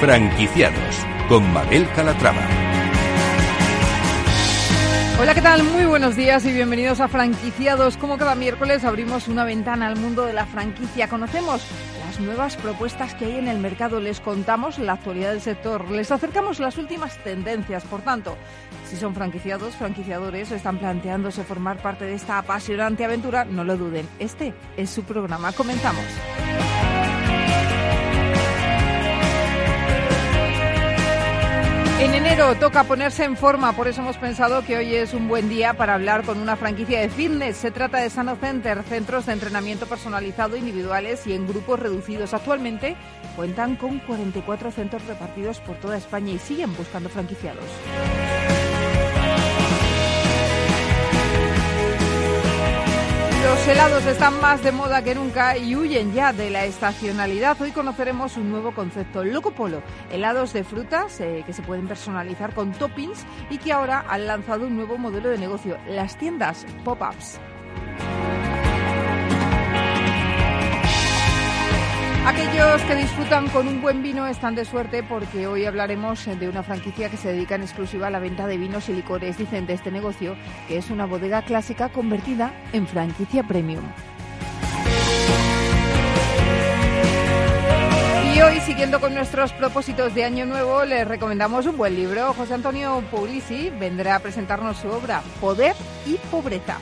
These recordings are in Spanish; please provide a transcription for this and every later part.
Franquiciados con Mabel Calatrava. Hola, ¿qué tal? Muy buenos días y bienvenidos a Franquiciados. Como cada miércoles abrimos una ventana al mundo de la franquicia. Conocemos las nuevas propuestas que hay en el mercado, les contamos la actualidad del sector, les acercamos las últimas tendencias. Por tanto, si son franquiciados, franquiciadores o están planteándose formar parte de esta apasionante aventura, no lo duden. Este es su programa. Comenzamos. En enero toca ponerse en forma, por eso hemos pensado que hoy es un buen día para hablar con una franquicia de fitness. Se trata de Sano Center, centros de entrenamiento personalizado individuales y en grupos reducidos. Actualmente cuentan con 44 centros repartidos por toda España y siguen buscando franquiciados. Los helados están más de moda que nunca y huyen ya de la estacionalidad. Hoy conoceremos un nuevo concepto, Loco Polo, helados de frutas eh, que se pueden personalizar con toppings y que ahora han lanzado un nuevo modelo de negocio, las tiendas pop-ups. Aquellos que disfrutan con un buen vino están de suerte porque hoy hablaremos de una franquicia que se dedica en exclusiva a la venta de vinos y licores. Dicen de este negocio que es una bodega clásica convertida en franquicia premium. Y hoy, siguiendo con nuestros propósitos de Año Nuevo, les recomendamos un buen libro. José Antonio Puglisi vendrá a presentarnos su obra Poder y Pobreza.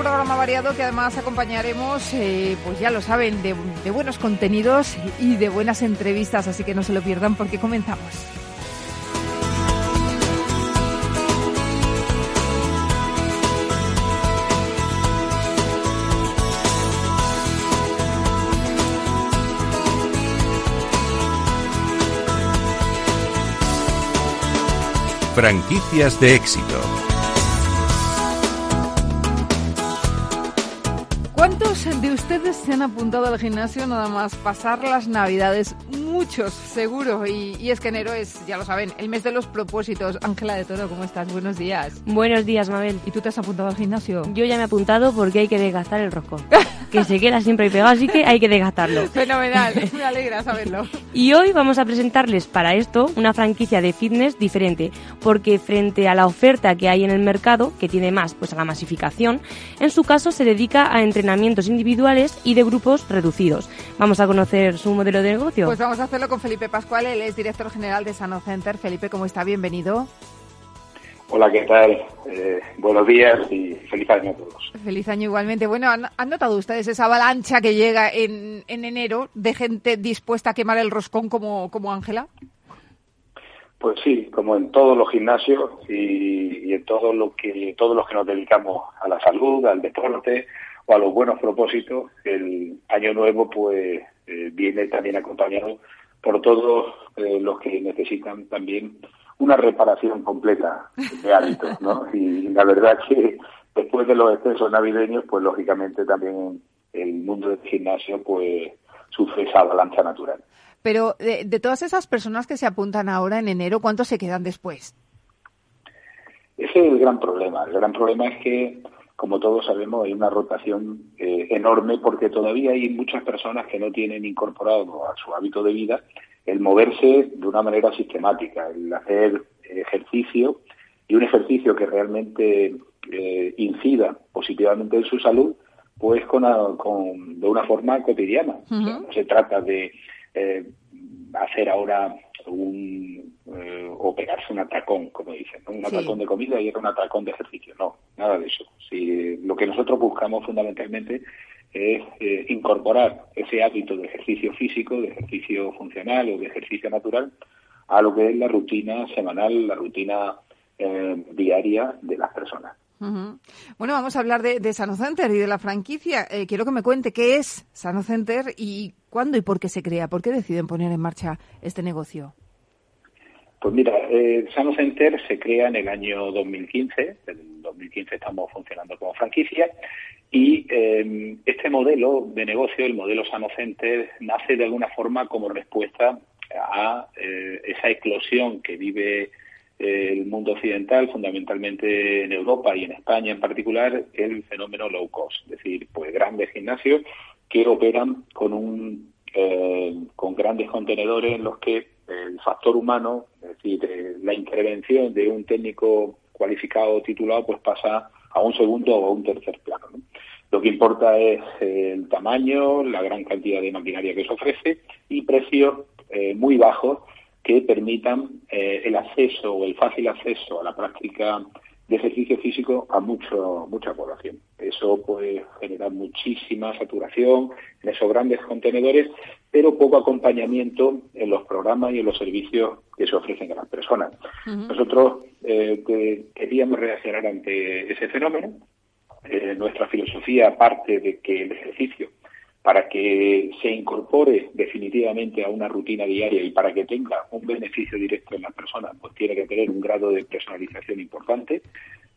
Programa variado que además acompañaremos, eh, pues ya lo saben, de, de buenos contenidos y de buenas entrevistas, así que no se lo pierdan porque comenzamos. Franquicias de éxito. Se han apuntado al gimnasio nada más pasar las navidades? Muchos, seguro. Y, es que enero es, ya lo saben, el mes de los propósitos. Ángela de Toro, ¿cómo estás? Buenos días. Buenos días, Mabel. ¿Y tú te has apuntado al gimnasio? Yo ya me he apuntado porque hay que desgastar el roscón. que se queda siempre ahí pegado, así que hay que desgastarlo. Fenomenal, me alegra saberlo. y hoy vamos a presentarles para esto una franquicia de fitness diferente, porque frente a la oferta que hay en el mercado, que tiene más pues a la masificación, en su caso se dedica a entrenamientos individuales y de grupos reducidos. Vamos a conocer su modelo de negocio. Pues vamos a hacerlo con Felipe Pascual, él es director general de Sano Center. Felipe, ¿cómo está? Bienvenido. Hola, ¿qué tal? Eh, buenos días y feliz año a todos. Feliz año igualmente. Bueno, ¿han, notado ustedes esa avalancha que llega en, en, enero de gente dispuesta a quemar el roscón como, como Ángela? Pues sí, como en todos los gimnasios y, y, en todo lo que, todos los que nos dedicamos a la salud, al deporte o a los buenos propósitos, el año nuevo pues eh, viene también acompañado por todos eh, los que necesitan también una reparación completa de hábitos, ¿no? Y la verdad que después de los excesos navideños, pues lógicamente también el mundo del gimnasio pues sufre esa avalancha natural. Pero de, de todas esas personas que se apuntan ahora en enero, ¿cuántos se quedan después? Ese es el gran problema. El gran problema es que, como todos sabemos, hay una rotación eh, enorme porque todavía hay muchas personas que no tienen incorporado a su hábito de vida el moverse de una manera sistemática, el hacer ejercicio y un ejercicio que realmente eh, incida positivamente en su salud, pues con, con de una forma cotidiana. no se trata de eh, hacer ahora un eh, o pegarse un atracón, como dicen, un atracón de comida y un atracón de ejercicio. No, nada de eso. Si, lo que nosotros buscamos fundamentalmente es eh, incorporar ese hábito de ejercicio físico, de ejercicio funcional o de ejercicio natural a lo que es la rutina semanal, la rutina eh, diaria de las personas. Bueno, vamos a hablar de, de Sano Center y de la franquicia. Eh, quiero que me cuente qué es Sano Center y cuándo y por qué se crea, por qué deciden poner en marcha este negocio. Pues mira, eh, se crea en el año 2015. En 2015 estamos funcionando como franquicia y eh, este modelo de negocio, el modelo Sano Center, nace de alguna forma como respuesta a eh, esa eclosión que vive el mundo occidental, fundamentalmente en Europa y en España en particular, el fenómeno low cost, es decir, pues grandes gimnasios que operan con un con grandes contenedores en los que el factor humano, es decir, la intervención de un técnico cualificado o titulado, pues pasa a un segundo o a un tercer plano. Lo que importa es el tamaño, la gran cantidad de maquinaria que se ofrece y precios eh, muy bajos que permitan eh, el acceso o el fácil acceso a la práctica de ejercicio físico a mucho, mucha población. Eso puede generar muchísima saturación en esos grandes contenedores, pero poco acompañamiento en los programas y en los servicios que se ofrecen a las personas. Nosotros eh, queríamos reaccionar ante ese fenómeno. Eh, nuestra filosofía parte de que el ejercicio para que se incorpore definitivamente a una rutina diaria y para que tenga un beneficio directo en las personas, pues tiene que tener un grado de personalización importante.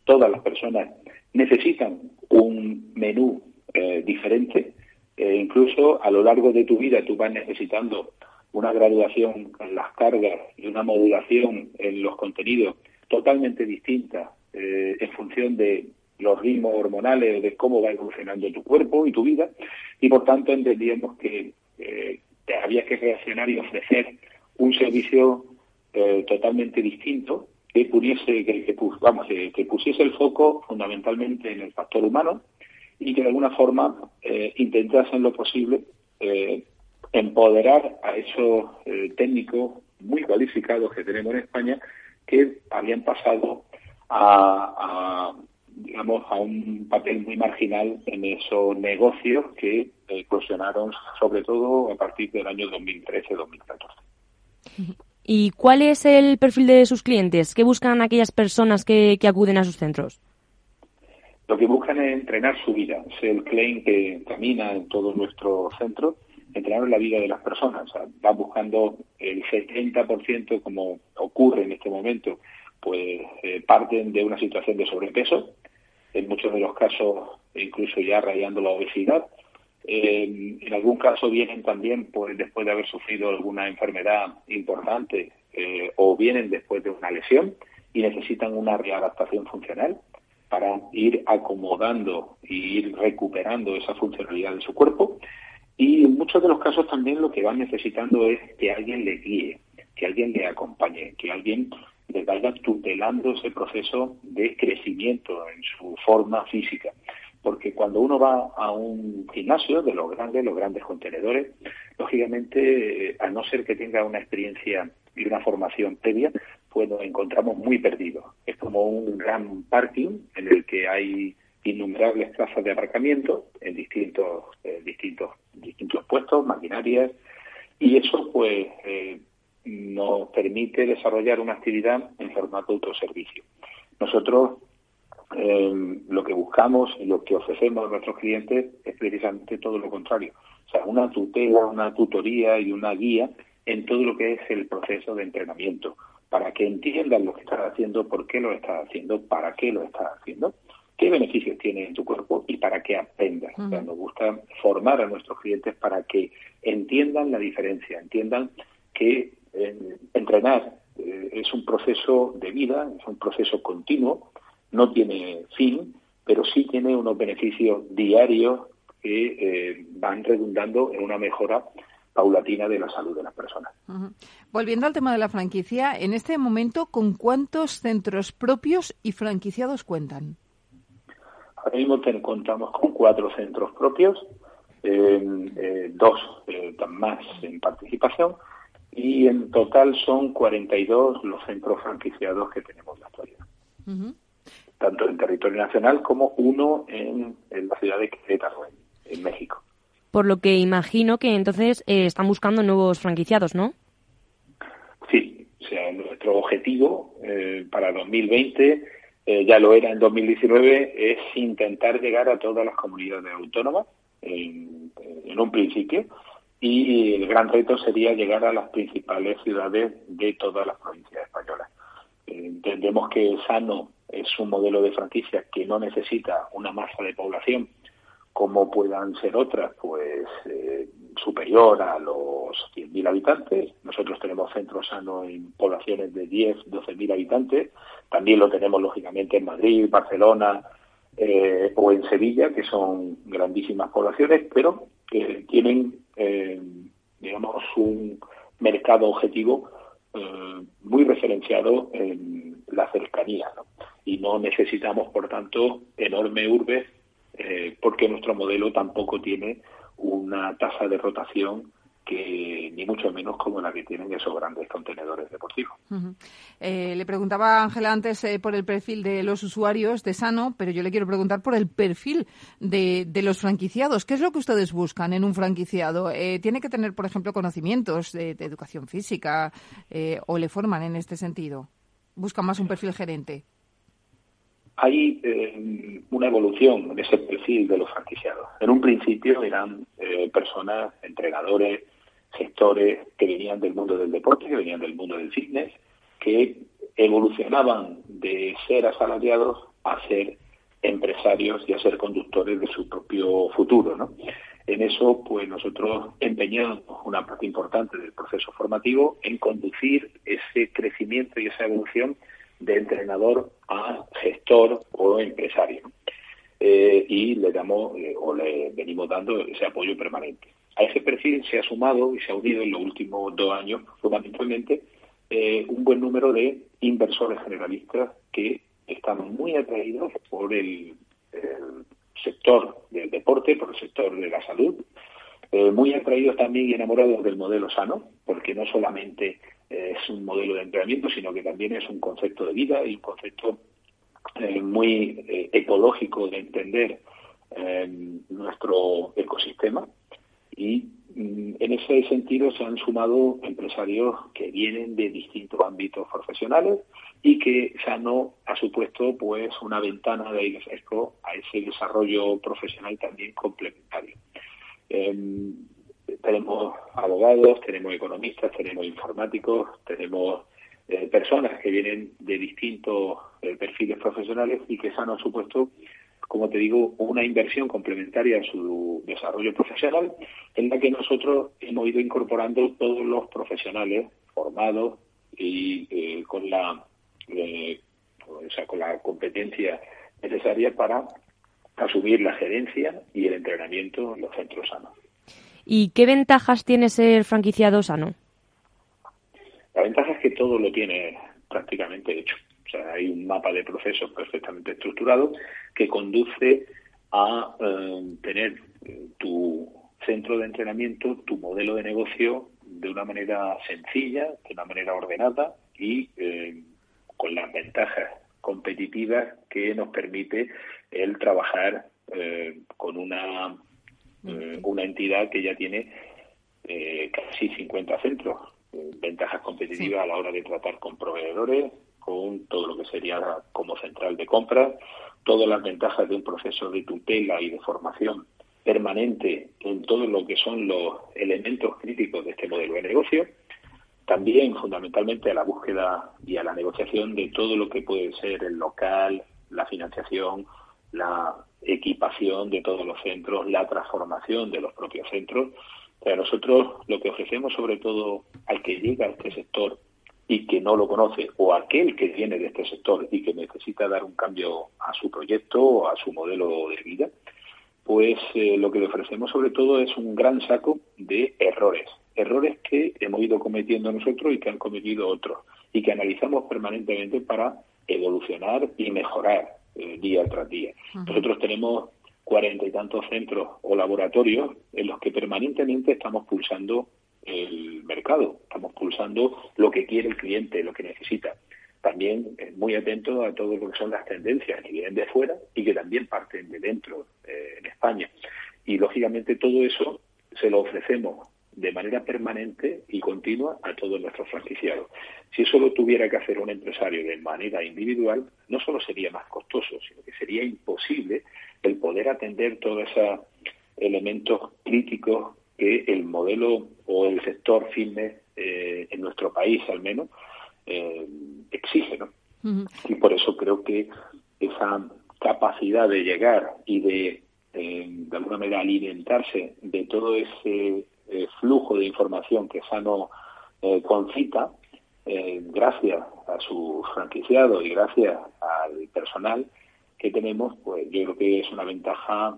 Todas las personas necesitan un menú eh, diferente. Eh, incluso a lo largo de tu vida tú vas necesitando una graduación en las cargas y una modulación en los contenidos totalmente distinta eh, en función de los ritmos hormonales, de cómo va evolucionando tu cuerpo y tu vida, y por tanto entendíamos que eh, había que reaccionar y ofrecer un servicio eh, totalmente distinto que pudiese, que, vamos, que pusiese el foco fundamentalmente en el factor humano y que de alguna forma eh, intentase en lo posible eh, empoderar a esos técnicos muy cualificados que tenemos en España que habían pasado a digamos, a un papel muy marginal en esos negocios que eclosionaron sobre todo a partir del año 2013-2014. ¿Y cuál es el perfil de sus clientes? ¿Qué buscan aquellas personas que, acuden a sus centros? Lo que buscan es entrenar su vida. Es el claim que camina en todo nuestro centro, entrenar la vida de las personas. O va buscando el 70%, como ocurre en este momento, pues eh, parten de una situación de sobrepeso, en muchos de los casos incluso ya rayando la obesidad. Eh, en algún caso vienen también pues, después de haber sufrido alguna enfermedad importante eh, o vienen después de una lesión y necesitan una readaptación funcional para ir acomodando y ir recuperando esa funcionalidad de su cuerpo. Y en muchos de los casos también lo que van necesitando es que alguien le guíe, que alguien le acompañe, que alguien le vaya tutelando ese proceso de crecimiento en su forma física. Porque cuando uno va a un gimnasio de los grandes, los grandes contenedores, lógicamente, eh, a no ser que tenga una experiencia y una formación previa, pues nos encontramos muy perdidos. Es como un gran parking en el que hay innumerables plazas de aparcamiento en distintos, distintos, distintos puestos, maquinarias, y eso pues eh, nos permite desarrollar una actividad en formato autoservicio. Nosotros eh, lo que buscamos y lo que ofrecemos a nuestros clientes es precisamente todo lo contrario. O sea, una tutela, una tutoría y una guía en todo lo que es el proceso de entrenamiento, para que entiendan lo que estás haciendo, por qué lo estás haciendo, para qué lo estás haciendo, qué beneficios tiene en tu cuerpo y para qué aprendas. o sea, nos gusta formar a nuestros clientes para que entiendan la diferencia, entiendan que entrenar eh, es un proceso de vida, es un proceso continuo, no tiene fin, pero sí tiene unos beneficios diarios que eh, van redundando en una mejora paulatina de la salud de las personas. Volviendo al tema de la franquicia, en este momento, ¿con cuántos centros propios y franquiciados cuentan? Ahora mismo contamos con cuatro centros propios, eh, dos más en participación y en total son 42 los centros franquiciados que tenemos en la actualidad. Tanto en territorio nacional como uno en, la ciudad de Querétaro, en, México. Por lo que imagino que entonces eh, están buscando nuevos franquiciados, ¿no? Sí, o sea, nuestro objetivo eh, para 2020, eh, ya lo era en 2019, es intentar llegar a todas las comunidades autónomas en, en un principio y el gran reto sería llegar a las principales ciudades de todas las provincias españolas. Entendemos que Sano es un modelo de franquicia que no necesita una masa de población como puedan ser otras, pues eh, superior a los 100.000 habitantes. Nosotros tenemos centros sanos en poblaciones de 10, 12.000 habitantes. También lo tenemos, lógicamente, en Madrid, Barcelona eh, o en Sevilla, que son grandísimas poblaciones, pero que tienen eh, digamos, un mercado objetivo eh, muy referenciado en la cercanía, Y no necesitamos, por tanto, enorme urbe, eh, porque nuestro modelo tampoco tiene una tasa de rotación que ni mucho menos como la que tienen esos grandes contenedores deportivos. Eh, le preguntaba Ángela antes eh, por el perfil de los usuarios de Sano, pero yo le quiero preguntar por el perfil de, los franquiciados. ¿Qué es lo que ustedes buscan en un franquiciado? Eh, ¿Tiene que tener, por ejemplo, conocimientos de, de educación física o le forman en este sentido? ¿Buscan más un perfil gerente? hay eh, una evolución en ese perfil de los franquiciados. En un principio eran eh, personas, entrenadores, gestores que venían del mundo del deporte, que venían del mundo del fitness, que evolucionaban de ser asalariados a ser empresarios y a ser conductores de su propio futuro. ¿no? En eso, pues nosotros empeñamos una parte importante del proceso formativo en conducir ese crecimiento y esa evolución de entrenador a gestor o empresario. Eh, y le damos eh, o le venimos dando ese apoyo permanente. A ese perfil se ha sumado y se ha unido en los últimos dos años fundamentalmente eh, un buen número de inversores generalistas que están muy atraídos por el, sector del deporte, por el sector de la salud, muy atraídos también y enamorados del modelo sano, porque no solamente es un modelo de entrenamiento, sino que también es un concepto de vida y un concepto eh, muy eh, ecológico de entender eh, nuestro ecosistema. Y mm, en ese sentido se han sumado empresarios que vienen de distintos ámbitos profesionales y que Sano ha supuesto pues una ventana de aire a ese desarrollo profesional también complementario. Em, tenemos abogados, tenemos economistas, tenemos informáticos, tenemos eh, personas que vienen de distintos eh, perfiles profesionales y que se han supuesto, como te digo, una inversión complementaria a su desarrollo profesional en la que nosotros hemos ido incorporando todos los profesionales formados y eh, con la o sea, con la competencia necesaria para asumir la gerencia y el entrenamiento en los centros sanos. ¿Y qué ventajas tiene ser franquiciado sano? La ventaja es que todo lo tiene prácticamente hecho. O sea, hay un mapa de procesos perfectamente estructurado que conduce a eh, tener eh, tu centro de entrenamiento, tu modelo de negocio de una manera sencilla, de una manera ordenada y eh, con las ventajas competitivas que nos permite el trabajar con una eh, una entidad que ya tiene casi 50 centros, ventajas competitivas a la hora de tratar con proveedores, con todo lo que sería como central de compras, todas las ventajas de un proceso de tutela y de formación permanente en todo lo que son los elementos críticos de este modelo de negocio, también fundamentalmente a la búsqueda y a la negociación de todo lo que puede ser el local, la financiación, la equipación de todos los centros, la transformación de los propios centros. Para nosotros lo que ofrecemos sobre todo al que llega a este sector y que no lo conoce, o aquel que viene de este sector y que necesita dar un cambio a su proyecto o a su modelo de vida, pues eh, lo que le ofrecemos sobre todo es un gran saco de errores, errores que hemos ido cometiendo nosotros y que han cometido otros, y que analizamos permanentemente para evolucionar y mejorar eh, día tras día. Nosotros tenemos cuarenta y tantos centros o laboratorios en los que permanentemente estamos pulsando el mercado, estamos pulsando lo que quiere el cliente, lo que necesita. También muy atento a todo lo que son las tendencias que vienen de fuera y que también parten de dentro eh, en España. Y lógicamente todo eso se lo ofrecemos de manera permanente y continua a todos nuestros franquiciados. Si eso lo tuviera que hacer un empresario de manera individual, no solo sería más costoso, sino que sería imposible el poder atender todos esos elementos críticos que el modelo o el sector fitness eh, en nuestro país al menos eh, exige. ¿no? Y por eso creo que esa capacidad de llegar y de eh, de alguna manera alimentarse de todo ese eh, flujo de información que Sano eh, concita, eh, gracias a su franquiciado y gracias al personal que tenemos, pues yo creo que es una ventaja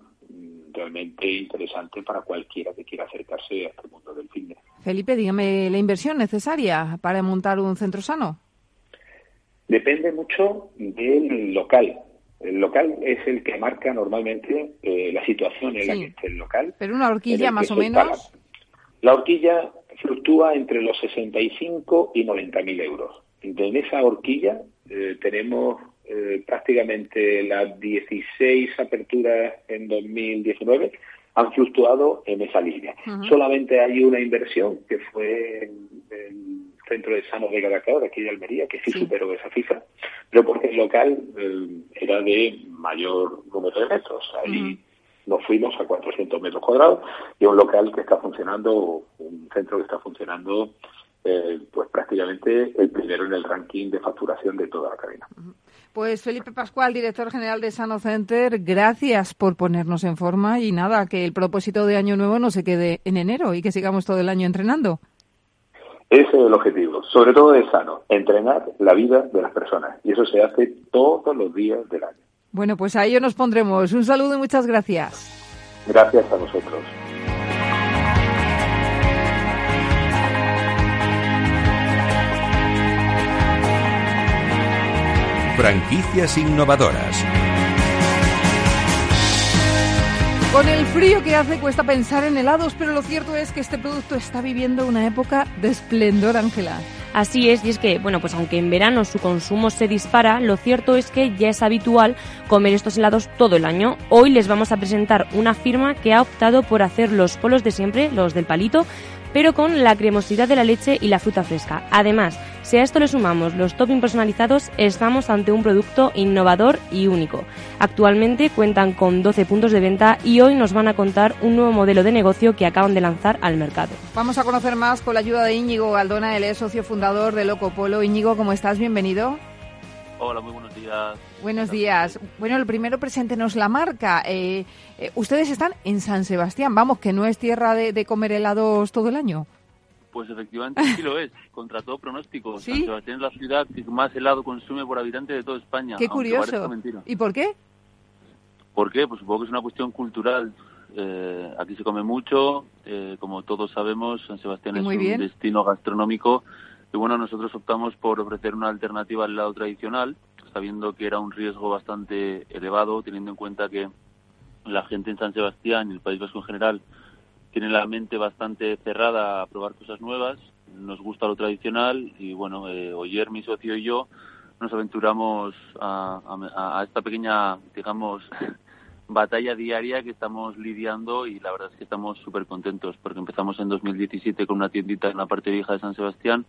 realmente interesante para cualquiera que quiera acercarse a este mundo del fitness. Felipe, dígame la inversión necesaria para montar un centro sano. Depende mucho del local. El local es el que marca normalmente eh, la situación en la que esté el local. Pero una horquilla más o menos. La horquilla fluctúa entre los 65 y 90 mil euros. En esa horquilla eh, tenemos eh, prácticamente las 16 aperturas en 2019 han fluctuado en esa línea. Solamente hay una inversión que fue en el Centro de Sano de de aquí de Almería, que sí, superó esa cifra, pero porque el local eh, era de mayor número de metros. Ahí nos fuimos a 400 metros cuadrados y un local que está funcionando, un centro que está funcionando eh, pues prácticamente el primero en el ranking de facturación de toda la cadena. Pues Felipe Pascual, director general de Sano Center, gracias por ponernos en forma y nada, que el propósito de Año Nuevo no se quede en enero y que sigamos todo el año entrenando. Ese es el objetivo, sobre todo de Sano, entrenar la vida de las personas y eso se hace todos los días del año. Bueno, pues a ello nos pondremos. Un saludo y muchas gracias. Gracias a vosotros. Franquicias innovadoras. Con el frío que hace cuesta pensar en helados, pero lo cierto es que este producto está viviendo una época de esplendor, Ángela. Así es, y es que, bueno, pues aunque en verano su consumo se dispara, lo cierto es que ya es habitual comer estos helados todo el año. Hoy les vamos a presentar una firma que ha optado por hacer los polos de siempre, los del palito, pero con la cremosidad de la leche y la fruta fresca. Además, si a esto le sumamos los topping personalizados, estamos ante un producto innovador y único. Actualmente cuentan con 12 puntos de venta y hoy nos van a contar un nuevo modelo de negocio que acaban de lanzar al mercado. Vamos a conocer más con la ayuda de Íñigo Galdona, él es socio fundador de Loco Polo. Íñigo, ¿cómo estás? Bienvenido. Hola, muy buenos días. Buenos días. Bueno, lo primero, preséntenos la marca. Eh, eh, ustedes están en San Sebastián, vamos, que no es tierra de, comer helados todo el año. Pues efectivamente sí lo es, contra todo pronóstico. San Sebastián es la ciudad que más helado consume por habitante de toda España. Qué curioso. ¿Y por qué? ¿Por qué? Pues supongo que es una cuestión cultural. Eh, aquí se come mucho, como todos sabemos, San Sebastián es un destino gastronómico y bueno, nosotros optamos por ofrecer una alternativa al helado tradicional, sabiendo que era un riesgo bastante elevado, teniendo en cuenta que la gente en San Sebastián y el País Vasco en general tiene la mente bastante cerrada a probar cosas nuevas, nos gusta lo tradicional y bueno, eh, Oyer, mi socio y yo nos aventuramos a, esta pequeña, digamos, batalla diaria que estamos lidiando y la verdad es que estamos súper contentos porque empezamos en 2017 con una tiendita en la parte vieja de San Sebastián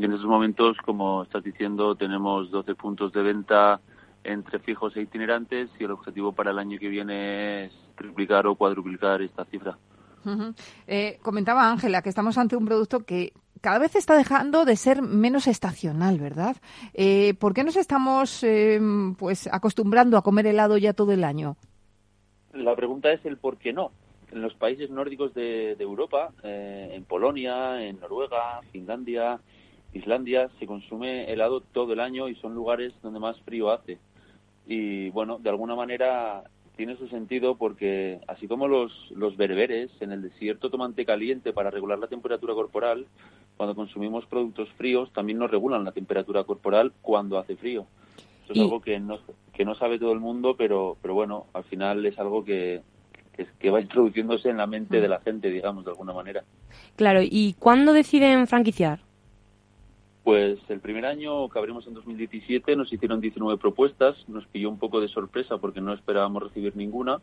y en estos momentos, como estás diciendo, tenemos 12 puntos de venta entre fijos e itinerantes y el objetivo para el año que viene es triplicar o cuadruplicar esta cifra. Eh, comentaba Ángela que estamos ante un producto que cada vez está dejando de ser menos estacional, ¿verdad? Eh, ¿Por qué nos estamos eh, pues acostumbrando a comer helado ya todo el año? La pregunta es el por qué no. En los países nórdicos de, de Europa, en Polonia, en Noruega, Finlandia, Islandia se consume helado todo el año y son lugares donde más frío hace. Y bueno, de alguna manera tiene su sentido porque así como los, los bereberes en el desierto toman té caliente para regular la temperatura corporal, cuando consumimos productos fríos también nos regulan la temperatura corporal cuando hace frío. Eso es algo que no, que no sabe todo el mundo, pero, pero bueno, al final es algo que, que, que va introduciéndose en la mente de la gente, digamos, de alguna manera. Claro, ¿y cuándo deciden franquiciar? Pues el primer año que abrimos en 2017 nos hicieron 19 propuestas, nos pilló un poco de sorpresa porque no esperábamos recibir ninguna.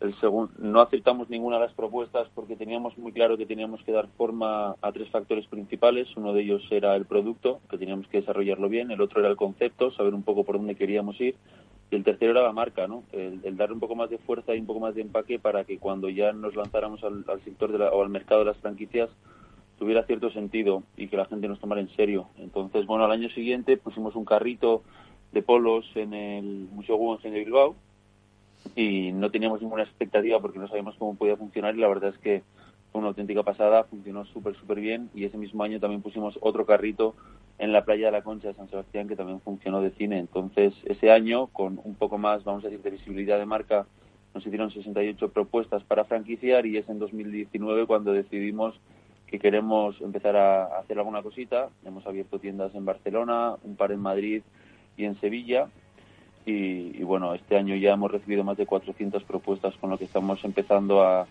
El segundo, no aceptamos ninguna de las propuestas porque teníamos muy claro que teníamos que dar forma a tres factores principales. Uno de ellos era el producto, que teníamos que desarrollarlo bien. El otro era el concepto, saber un poco por dónde queríamos ir. Y el tercero era la marca, ¿no? El, dar un poco más de fuerza y un poco más de empaque para que cuando ya nos lanzáramos al, sector o al mercado de las franquicias tuviera cierto sentido y que la gente nos tomara en serio. Entonces, bueno, al año siguiente pusimos un carrito de polos en el Museo Guggenheim de Bilbao y no teníamos ninguna expectativa porque no sabíamos cómo podía funcionar y la verdad es que fue una auténtica pasada, funcionó súper, súper bien y ese mismo año también pusimos otro carrito en la playa de la Concha de San Sebastián que también funcionó de cine. Entonces, ese año, con un poco más, vamos a decir, de visibilidad de marca, nos hicieron 68 propuestas para franquiciar y es en 2019 cuando decidimos que queremos empezar a hacer alguna cosita. Hemos abierto tiendas en Barcelona, un par en Madrid y en Sevilla. Y, bueno, este año ya hemos recibido más de 400 propuestas con lo que estamos empezando a...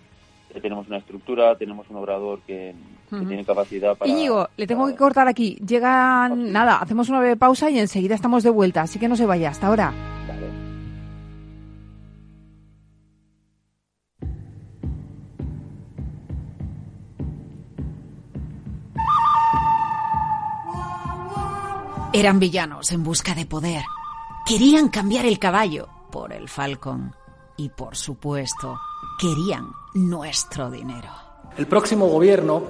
Tenemos una estructura, tenemos un obrador que, tiene capacidad para... Íñigo, le tengo que cortar aquí. Llegan... Nada, hacemos una breve pausa y enseguida estamos de vuelta, así que no se vaya. Hasta ahora. Eran villanos en busca de poder. Querían cambiar el caballo por el falcón. Y por supuesto, querían nuestro dinero. El próximo gobierno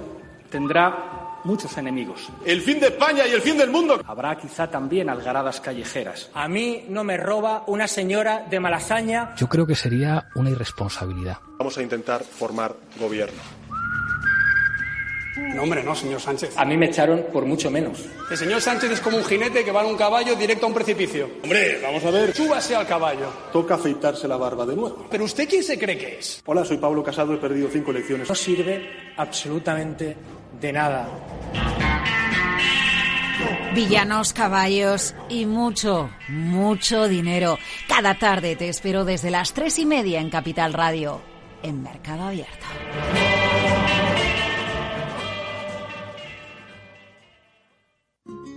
tendrá muchos enemigos. El fin de España y el fin del mundo. Habrá quizá también algaradas callejeras. A mí no me roba una señora de Malasaña. Yo creo que sería una irresponsabilidad. Vamos a intentar formar gobierno. No, hombre, no, señor Sánchez. A mí me echaron por mucho menos. El señor Sánchez es como un jinete que va en un caballo directo a un precipicio. Hombre, vamos a ver. Súbase al caballo. Toca afeitarse la barba de nuevo. ¿Pero usted quién se cree que es? Hola, soy Pablo Casado, he perdido cinco elecciones. No sirve absolutamente de nada. Villanos, caballos y mucho, mucho dinero. Cada tarde te espero desde las tres y media en Capital Radio, en Mercado Abierto.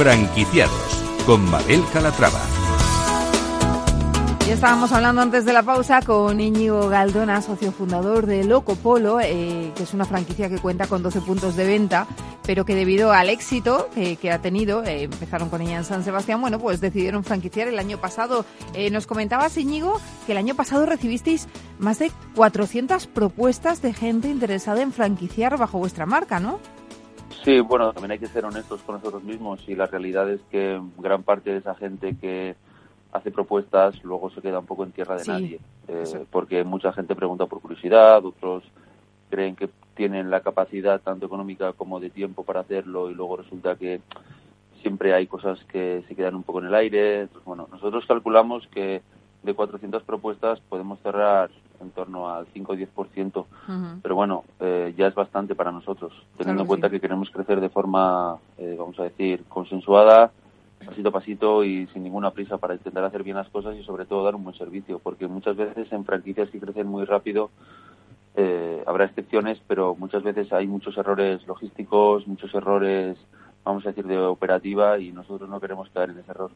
Franquiciados con Mabel Calatrava. Ya estábamos hablando antes de la pausa con Íñigo Galdona, socio fundador de Loco Polo, eh, que es una franquicia que cuenta con 12 puntos de venta, pero que debido al éxito que ha tenido, eh, empezaron con ella en San Sebastián, bueno, pues decidieron franquiciar el año pasado. Eh, nos comentabas, Íñigo, que el año pasado recibisteis más de 400 propuestas de gente interesada en franquiciar bajo vuestra marca, ¿no? Sí, bueno, también hay que ser honestos con nosotros mismos y la realidad es que gran parte de esa gente que hace propuestas, luego se queda un poco en tierra de nadie, eh, porque mucha gente pregunta por curiosidad, otros creen que tienen la capacidad tanto económica como de tiempo para hacerlo y luego resulta que siempre hay cosas que se quedan un poco en el aire. Entonces, bueno, nosotros calculamos que de 400 propuestas podemos cerrar en torno al 5 o 10%, pero bueno, eh, ya es bastante para nosotros, teniendo en cuenta que queremos crecer de forma, eh, vamos a decir, consensuada, pasito a pasito y sin ninguna prisa para intentar hacer bien las cosas y sobre todo dar un buen servicio, porque muchas veces en franquicias que crecen muy rápido eh, habrá excepciones, pero muchas veces hay muchos errores logísticos, muchos errores, vamos a decir, de operativa y nosotros no queremos caer en ese error.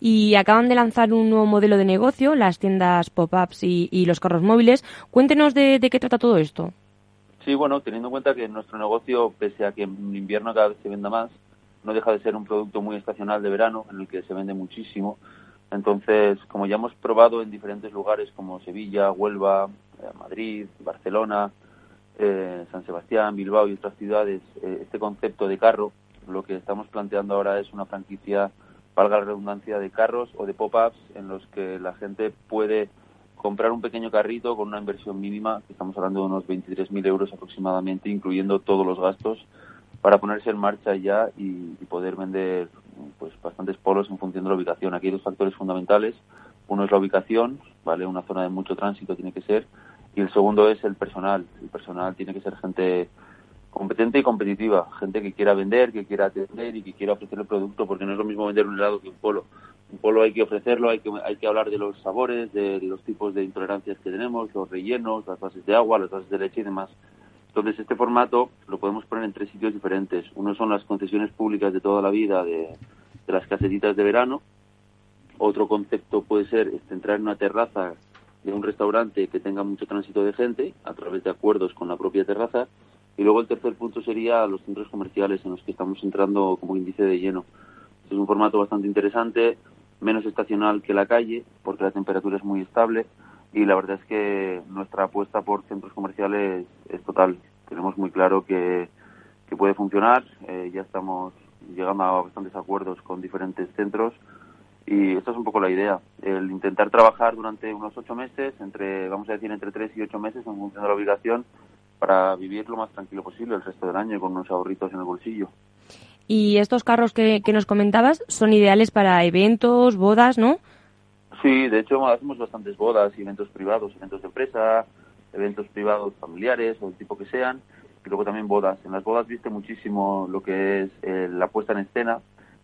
Y acaban de lanzar un nuevo modelo de negocio, las tiendas pop-ups y, los carros móviles. Cuéntenos de, de qué trata todo esto. Sí, bueno, teniendo en cuenta que nuestro negocio, pese a que en invierno cada vez se venda más, no deja de ser un producto muy estacional de verano en el que se vende muchísimo. Entonces, como ya hemos probado en diferentes lugares como Sevilla, Huelva, eh, Madrid, Barcelona, eh, San Sebastián, Bilbao y otras ciudades, eh, este concepto de carro, lo que estamos planteando ahora es una franquicia, valga la redundancia, de carros o de pop-ups en los que la gente puede comprar un pequeño carrito con una inversión mínima, estamos hablando de unos 23.000 euros aproximadamente, incluyendo todos los gastos, para ponerse en marcha ya y, poder vender pues bastantes polos en función de la ubicación. Aquí hay dos factores fundamentales. Uno es la ubicación, ¿vale? Una zona de mucho tránsito tiene que ser. Y el segundo es el personal. El personal tiene que ser gente competente y competitiva, gente que quiera vender, que quiera atender y que quiera ofrecer el producto, porque no es lo mismo vender un helado que un polo. Un polo hay que ofrecerlo, hay que, hay que hablar de los sabores, de los tipos de intolerancias que tenemos, los rellenos, las bases de agua, las bases de leche y demás. Entonces, este formato lo podemos poner en tres sitios diferentes. Uno son las concesiones públicas de toda la vida de, las casetitas de verano. Otro concepto puede ser este, entrar en una terraza de un restaurante que tenga mucho tránsito de gente a través de acuerdos con la propia terraza. Y luego el tercer punto sería los centros comerciales en los que estamos entrando como índice de lleno. es un formato bastante interesante, menos estacional que la calle, porque la temperatura es muy estable y la verdad es que nuestra apuesta por centros comerciales es total. Tenemos muy claro que, puede funcionar, eh, ya estamos llegando a bastantes acuerdos con diferentes centros y esta es un poco la idea, el intentar trabajar durante unos ocho meses, entre, vamos a decir, entre tres y ocho meses en función de la obligación para vivir lo más tranquilo posible el resto del año con unos ahorritos en el bolsillo. Y estos carros que, que nos comentabas son ideales para eventos, bodas, ¿no? Sí, de hecho hacemos bastantes bodas, eventos privados, eventos de empresa, eventos privados familiares o el tipo que sean, y luego también bodas. En las bodas viste muchísimo lo que es eh, la puesta en escena,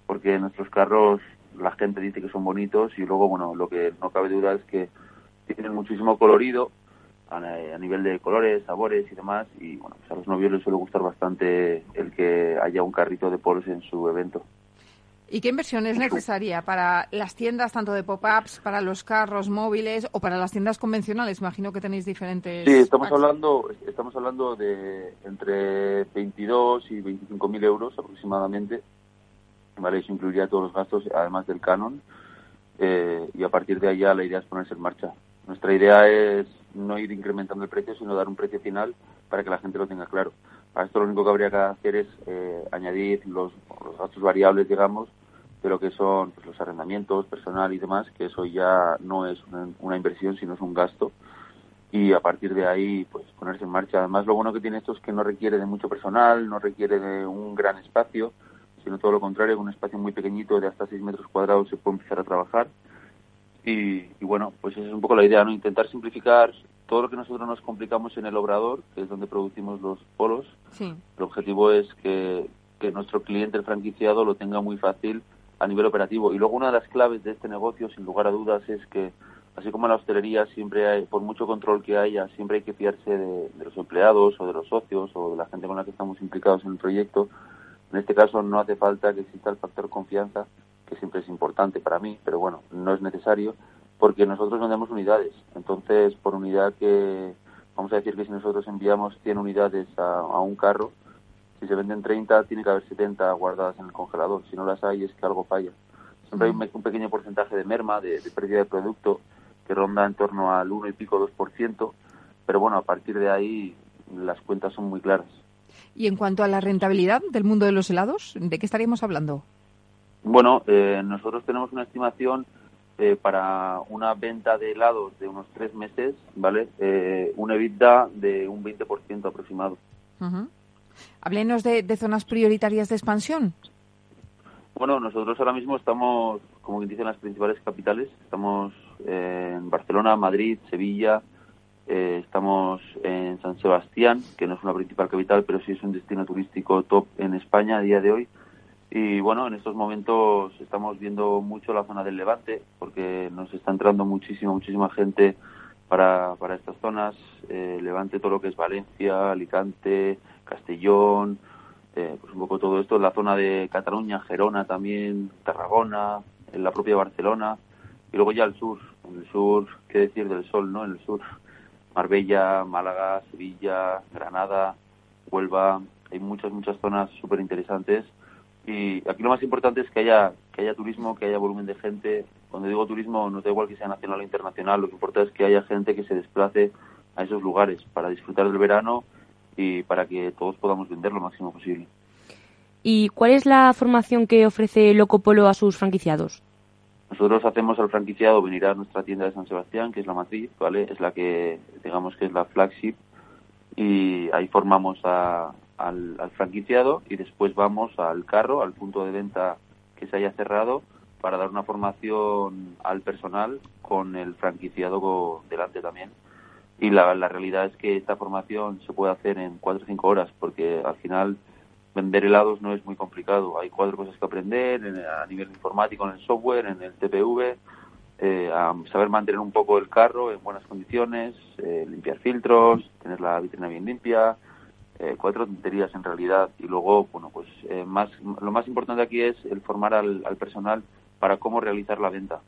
porque nuestros carros la gente dice que son bonitos y luego, bueno, lo que no cabe duda es que tienen muchísimo colorido a, nivel de colores, sabores y demás, y bueno, pues a los novios les suele gustar bastante el que haya un carrito de polos en su evento. ¿Y qué inversión es necesaria para las tiendas, tanto de pop-ups, para los carros móviles o para las tiendas convencionales? Imagino que tenéis diferentes. Sí, estamos hablando, estamos hablando de entre 22 y 25 mil euros aproximadamente. Vale, eso incluiría todos los gastos, además del canon. Eh, y a partir de allá la idea es ponerse en marcha. Nuestra idea es no ir incrementando el precio, sino dar un precio final para que la gente lo tenga claro. Para esto lo único que habría que hacer es eh, añadir los, gastos variables, digamos, de lo que son pues, los arrendamientos, personal y demás, que eso ya no es una, inversión, sino es un gasto. Y a partir de ahí, pues ponerse en marcha. Además, lo bueno que tiene esto es que no requiere de mucho personal, no requiere de un gran espacio, sino todo lo contrario, con un espacio muy pequeñito de hasta 6 metros cuadrados se puede empezar a trabajar. Y, y, bueno, pues esa es un poco la idea, ¿no? Intentar simplificar todo lo que nosotros nos complicamos en el obrador, que es donde producimos los polos. Sí. El objetivo es que, que nuestro cliente, el franquiciado, lo tenga muy fácil a nivel operativo. Y luego una de las claves de este negocio, sin lugar a dudas, es que, así como en la hostelería siempre hay, por mucho control que haya, siempre hay que fiarse de, los empleados o de los socios o de la gente con la que estamos implicados en el proyecto, En este caso no hace falta que exista el factor confianza, que siempre es importante para mí, pero bueno, no es necesario, porque nosotros vendemos unidades. Entonces, por unidad que, vamos a decir que si nosotros enviamos 100 unidades a, un carro, si se venden 30, tiene que haber 70 guardadas en el congelador. Si no las hay, es que algo falla. Siempre hay un, pequeño porcentaje de merma, de, de pérdida de producto, que ronda en torno al 1 y pico, 2%, pero bueno, a partir de ahí las cuentas son muy claras. Y en cuanto a la rentabilidad del mundo de los helados, ¿de qué estaríamos hablando? Bueno, eh, nosotros tenemos una estimación eh, para una venta de helados de unos tres meses, ¿vale? Eh, un EBITDA de un 20% aproximado. Uh Háblenos de, de, zonas prioritarias de expansión. Bueno, nosotros ahora mismo estamos, como quien dice, en las principales capitales. Estamos en Barcelona, Madrid, Sevilla, eh, estamos en San Sebastián, que no es una principal capital, pero sí es un destino turístico top en España a día de hoy. Y bueno, en estos momentos estamos viendo mucho la zona del Levante, porque nos está entrando muchísima, muchísima gente para, para estas zonas. Eh, Levante, todo lo que es Valencia, Alicante, Castellón, eh, pues un poco todo esto. La zona de Cataluña, Gerona también, Tarragona, en la propia Barcelona. Y luego ya al sur, en el sur, qué decir del sol, ¿no? En el sur Marbella, Málaga, Sevilla, Granada, Huelva, hay muchas, muchas zonas súper interesantes y aquí lo más importante es que haya, que haya turismo, que haya volumen de gente. Cuando digo turismo, no da igual que sea nacional o internacional, lo que importa es que haya gente que se desplace a esos lugares para disfrutar del verano y para que todos podamos vender lo máximo posible. ¿Y cuál es la formación que ofrece Loco Polo a sus franquiciados? Nosotros hacemos al franquiciado venir a nuestra tienda de San Sebastián, que es la matriz, ¿vale? Es la que, digamos que es la flagship, y ahí formamos al, franquiciado y después vamos al carro, al punto de venta que se haya cerrado, para dar una formación al personal con el franquiciado delante también. Y la, la realidad es que esta formación se puede hacer en cuatro o cinco horas, porque al final vender helados no es muy complicado. Hay cuatro cosas que aprender a nivel informático, en el software, en el TPV, eh, saber mantener un poco el carro en buenas condiciones, eh, limpiar filtros, tener la vitrina bien limpia, eh, cuatro tonterías en realidad. Y luego, bueno, pues más, lo más importante aquí es el formar al, personal para cómo realizar la venta.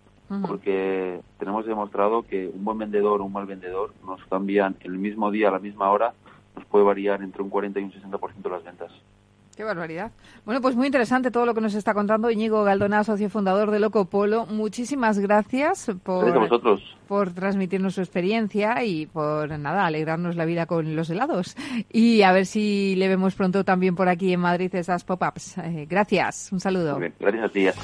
Porque tenemos demostrado que un buen vendedor o un mal vendedor nos cambian el mismo día, a la misma hora, nos puede variar entre un 40 y un 60% las ventas. Qué barbaridad. Bueno, pues muy interesante todo lo que nos está contando Íñigo Galdona, socio fundador de Loco Polo. Muchísimas gracias por, por transmitirnos su experiencia y por nada, alegrarnos la vida con los helados. Y a ver si le vemos pronto también por aquí en Madrid esas pop-ups. Eh, gracias, un saludo. gracias a ti, hasta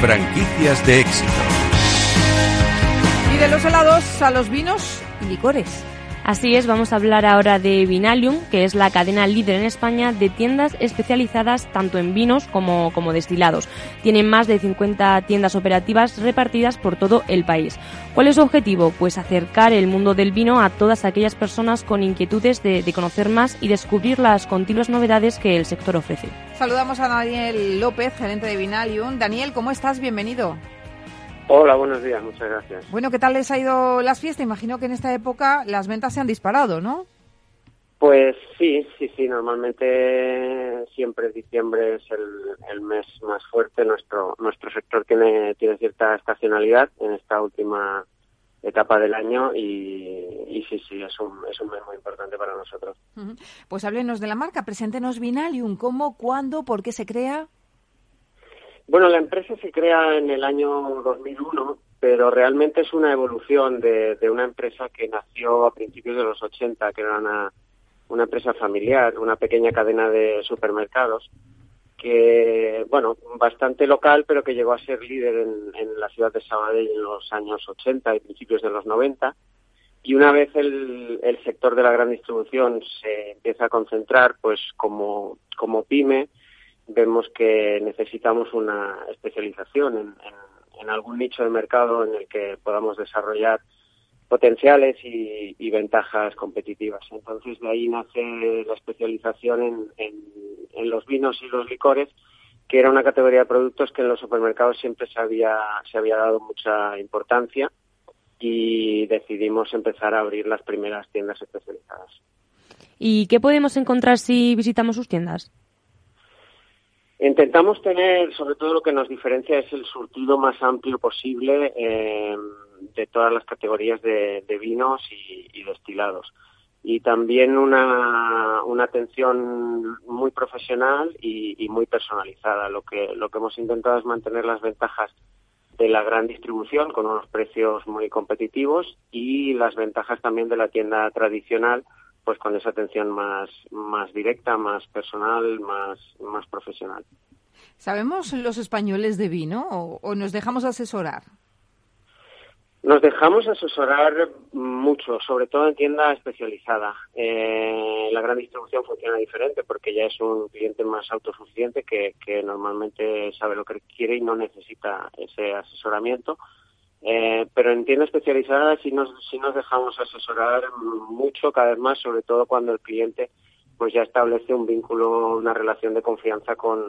Franquicias de éxito. Y de los helados a los vinos y licores. Así es, vamos a hablar ahora de Vinalium, que es la cadena líder en España de tiendas especializadas tanto en vinos como, como destilados. Tienen más de 50 tiendas operativas repartidas por todo el país. ¿Cuál es su objetivo? Pues acercar el mundo del vino a todas aquellas personas con inquietudes de, de conocer más y descubrir las continuas novedades que el sector ofrece. Saludamos a Daniel López, gerente de Vinalium. Daniel, ¿cómo estás? Bienvenido. Hola, buenos días, muchas gracias. Bueno, ¿qué tal les ha ido las fiestas? Imagino que en esta época las ventas se han disparado, ¿no? Pues sí, sí, sí, normalmente siempre diciembre es el, mes más fuerte. Nuestro nuestro sector tiene, tiene cierta estacionalidad en esta última etapa del año y, sí, sí, es un, es un mes muy importante para nosotros. Pues háblenos de la marca, preséntenos Vinalium, cómo, cuándo, por qué se crea. Bueno, la empresa se crea en el año 2001, pero realmente es una evolución de, una empresa que nació a principios de los 80, que era una, empresa familiar, una pequeña cadena de supermercados, que, bueno, bastante local, pero que llegó a ser líder en, en la ciudad de Sabadell en los años 80 y principios de los 90. Y una vez el, el sector de la gran distribución se empieza a concentrar, pues como, como pyme, vemos que necesitamos una especialización en, algún nicho de mercado en el que podamos desarrollar potenciales y, y, ventajas competitivas. Entonces, de ahí nace la especialización en, en, los vinos y los licores que era una categoría de productos que en los supermercados siempre se había, se había dado mucha importancia y decidimos empezar a abrir las primeras tiendas especializadas. ¿Y qué podemos encontrar si visitamos sus tiendas? Intentamos tener, sobre todo lo que nos diferencia es el surtido más amplio posible eh, de todas las categorías de, vinos y, destilados. Y también una, atención muy profesional y, y, muy personalizada. Lo que, lo que hemos intentado es mantener las ventajas de la gran distribución con unos precios muy competitivos y las ventajas también de la tienda tradicional pues con esa atención más, más directa, más personal, más, más profesional. ¿Sabemos los españoles de vino o, nos dejamos asesorar? Nos dejamos asesorar mucho, sobre todo en tienda especializada. Eh, la gran distribución funciona diferente porque ya es un cliente más autosuficiente que, que normalmente sabe lo que quiere y no necesita ese asesoramiento. Eh, pero en tienda especializada sí nos, sí nos dejamos asesorar mucho, cada vez más, sobre todo cuando el cliente pues ya establece un vínculo, una relación de confianza con,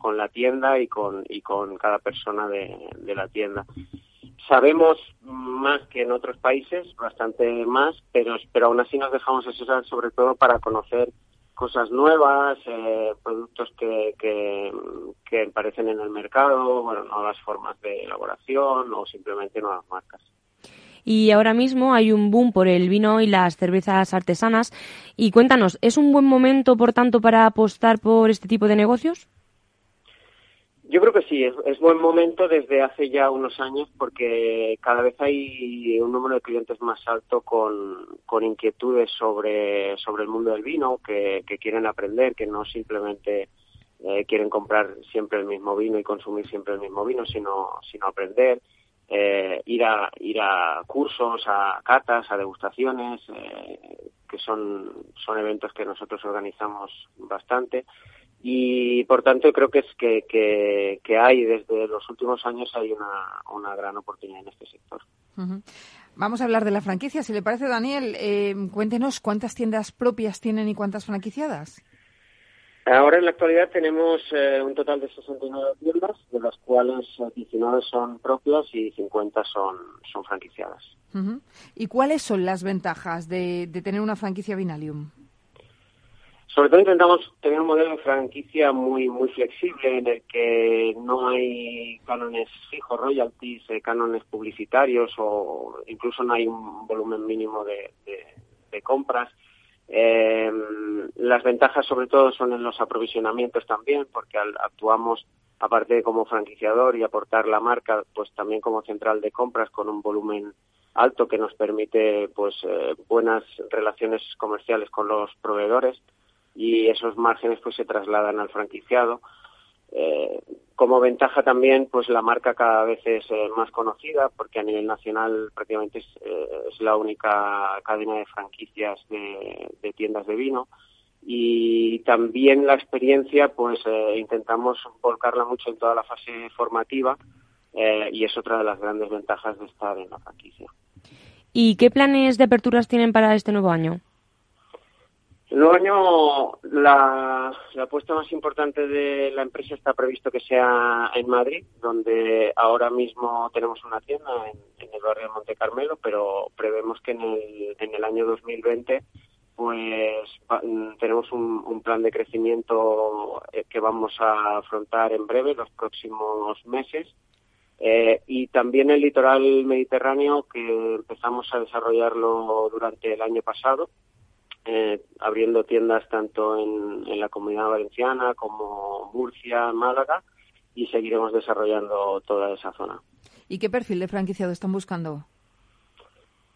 con la tienda y con, y con cada persona de, de la tienda. Sabemos más que en otros países, bastante más, pero, pero aún así nos dejamos asesorar sobre todo para conocer cosas nuevas, eh, productos que, que, que, aparecen en el mercado, bueno, nuevas formas de elaboración o simplemente nuevas marcas. Y ahora mismo hay un boom por el vino y las cervezas artesanas. Y cuéntanos, ¿es un buen momento, por tanto, para apostar por este tipo de negocios? Yo creo que sí, es, buen momento desde hace ya unos años porque cada vez hay un número de clientes más alto con, con inquietudes sobre, sobre el mundo del vino, que, que quieren aprender, que no simplemente eh, quieren comprar siempre el mismo vino y consumir siempre el mismo vino, sino, sino aprender, eh, ir, a, ir a cursos, a catas, a degustaciones, eh, que son, son eventos que nosotros organizamos bastante y por tanto creo que es que, que, hay desde los últimos años hay una, una gran oportunidad en este sector. Vamos a hablar de la franquicia. Si le parece, Daniel, eh, cuéntenos cuántas tiendas propias tienen y cuántas franquiciadas. Ahora en la actualidad tenemos eh, un total de 69 tiendas, de las cuales 19 son propias y 50 son, son franquiciadas. ¿Y cuáles son las ventajas de, de tener una franquicia Vinalium? Sobre todo intentamos tener un modelo de franquicia muy muy flexible en el que no hay cánones fijos, royalties, eh, cánones publicitarios o incluso no hay un volumen mínimo de, compras. Eh, las ventajas sobre todo son en los aprovisionamientos también, porque actuamos aparte de como franquiciador y aportar la marca, pues también como central de compras con un volumen alto que nos permite pues eh, buenas relaciones comerciales con los proveedores y esos márgenes pues se trasladan al franquiciado. Eh, como ventaja también, pues la marca cada vez es eh, más conocida porque a nivel nacional prácticamente es, eh, la única cadena de franquicias de, tiendas de vino y también la experiencia, pues intentamos volcarla mucho en toda la fase formativa y es otra de las grandes ventajas de estar en la franquicia. ¿Y qué planes de aperturas tienen para este nuevo año? Nuevo año, la, apuesta más importante de la empresa está previsto que sea en Madrid, donde ahora mismo tenemos una tienda en, el barrio de Monte Carmelo, pero prevemos que en el, en el año 2020 pues tenemos un, plan de crecimiento eh, que vamos a afrontar en breve, los próximos meses. Eh, y también el litoral mediterráneo que empezamos a desarrollarlo durante el año pasado eh, abriendo tiendas tanto en, la comunidad valenciana como Murcia, Málaga y seguiremos desarrollando toda esa zona. ¿Y qué perfil de franquiciado están buscando?